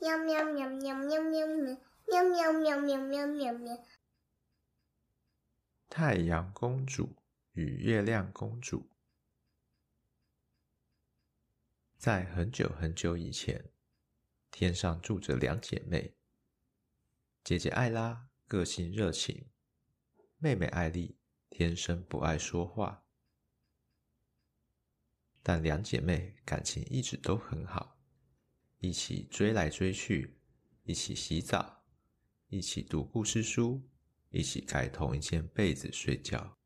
喵喵喵喵喵喵喵喵喵喵喵喵喵。太阳公主与月亮公主。在很久很久以前，天上住着两姐妹。姐姐艾拉个性热情，妹妹艾莉天生不爱说话。但两姐妹感情一直都很好，一起追来追去，一起洗澡，一起读故事书，一起盖同一件被子睡觉。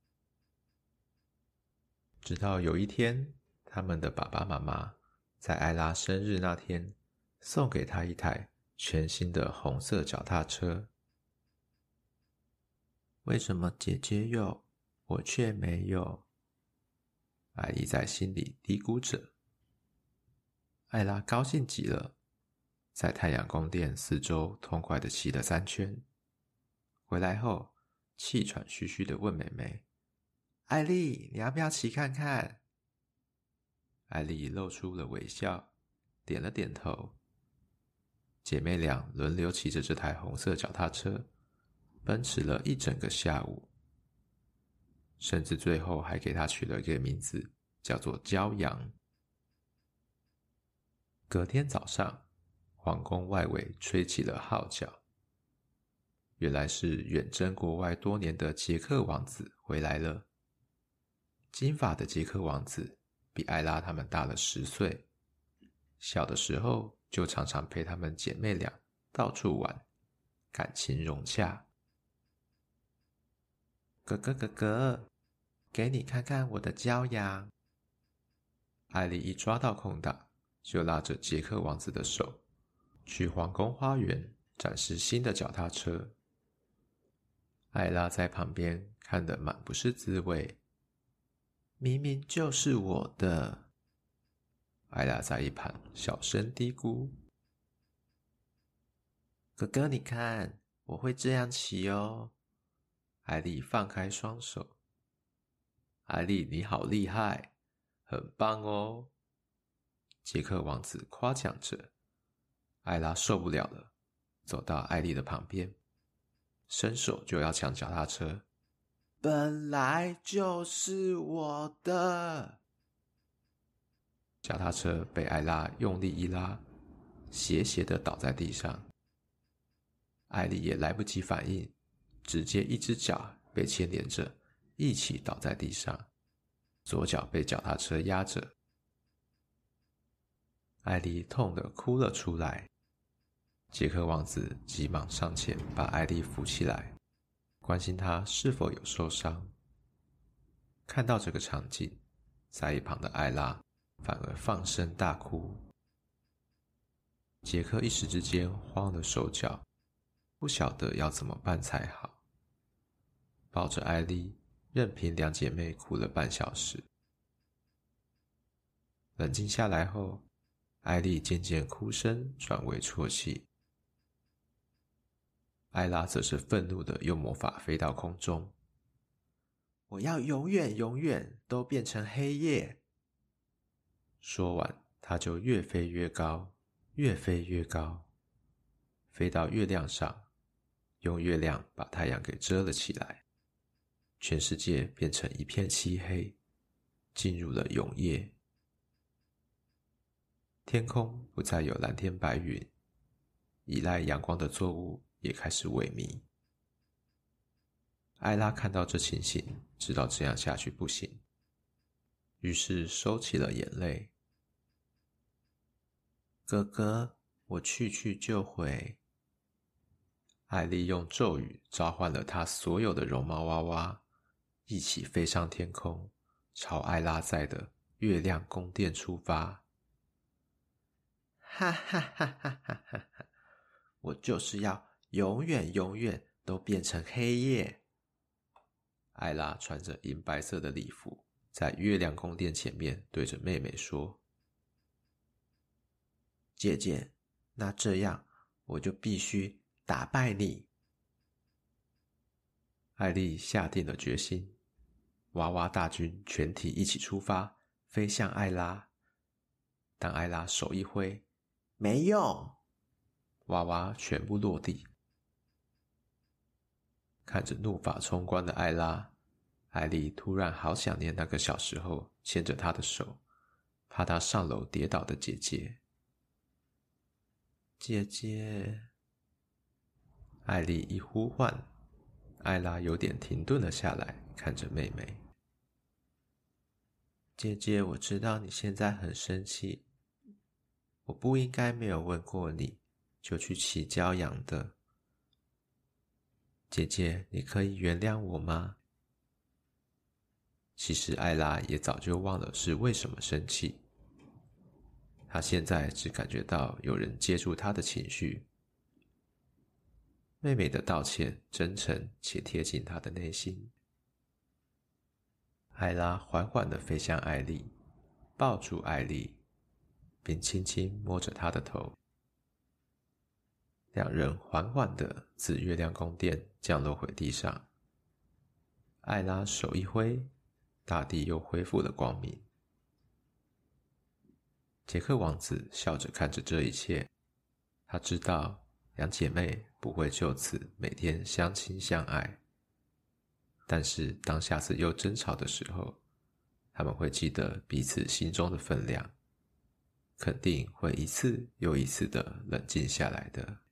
直到有一天，他们的爸爸妈妈在艾拉生日那天送给她一台全新的红色脚踏车。为什么姐姐有，我却没有？艾莉在心里嘀咕着。艾拉高兴极了，在太阳宫殿四周痛快地骑了三圈。回来后，气喘吁吁地问妹妹：“艾丽，你要不要骑看看？”艾丽露出了微笑，点了点头。姐妹俩轮流骑着这台红色脚踏车，奔驰了一整个下午。甚至最后还给他取了一个名字，叫做骄阳。隔天早上，皇宫外围吹起了号角，原来是远征国外多年的杰克王子回来了。金发的杰克王子比艾拉他们大了十岁，小的时候就常常陪他们姐妹俩到处玩，感情融洽。哥哥，哥哥。给你看看我的骄阳。艾莉一抓到空档，就拉着杰克王子的手，去皇宫花园展示新的脚踏车。艾拉在旁边看得满不是滋味，明明就是我的。艾拉在一旁小声嘀咕：“哥哥，你看，我会这样骑哦。”艾莉放开双手。艾莉，你好厉害，很棒哦！杰克王子夸奖着。艾拉受不了了，走到艾丽的旁边，伸手就要抢脚踏车。本来就是我的。脚踏车被艾拉用力一拉，斜斜的倒在地上。艾丽也来不及反应，直接一只脚被牵连着。一起倒在地上，左脚被脚踏车压着。艾莉痛得哭了出来。杰克王子急忙上前把艾莉扶起来，关心她是否有受伤。看到这个场景，在一旁的艾拉反而放声大哭。杰克一时之间慌了手脚，不晓得要怎么办才好，抱着艾莉。任凭两姐妹哭了半小时，冷静下来后，艾莉渐渐哭声转为啜泣，艾拉则是愤怒的用魔法飞到空中。我要永远永远都变成黑夜。说完，她就越飞越高，越飞越高，飞到月亮上，用月亮把太阳给遮了起来。全世界变成一片漆黑，进入了永夜。天空不再有蓝天白云，依赖阳光的作物也开始萎靡。艾拉看到这情形，知道这样下去不行，于是收起了眼泪。哥哥，我去去就回。艾莉用咒语召唤了她所有的绒毛娃娃。一起飞上天空，朝艾拉在的月亮宫殿出发。哈哈哈哈哈哈！我就是要永远永远都变成黑夜。艾拉穿着银白色的礼服，在月亮宫殿前面对着妹妹说：“姐姐，那这样我就必须打败你。”艾莉下定了决心。娃娃大军全体一起出发，飞向艾拉。当艾拉手一挥，没用，娃娃全部落地。看着怒发冲冠的艾拉，艾丽突然好想念那个小时候牵着她的手，怕她上楼跌倒的姐姐。姐姐，艾丽一呼唤，艾拉有点停顿了下来，看着妹妹。姐姐，我知道你现在很生气，我不应该没有问过你就去骑骄阳的。姐姐，你可以原谅我吗？其实艾拉也早就忘了是为什么生气，她现在只感觉到有人接住她的情绪。妹妹的道歉真诚且贴近她的内心。艾拉缓缓的飞向艾丽，抱住艾丽，并轻轻摸着她的头。两人缓缓的自月亮宫殿降落回地上。艾拉手一挥，大地又恢复了光明。杰克王子笑着看着这一切，他知道两姐妹不会就此每天相亲相爱。但是，当下次又争吵的时候，他们会记得彼此心中的分量，肯定会一次又一次的冷静下来的。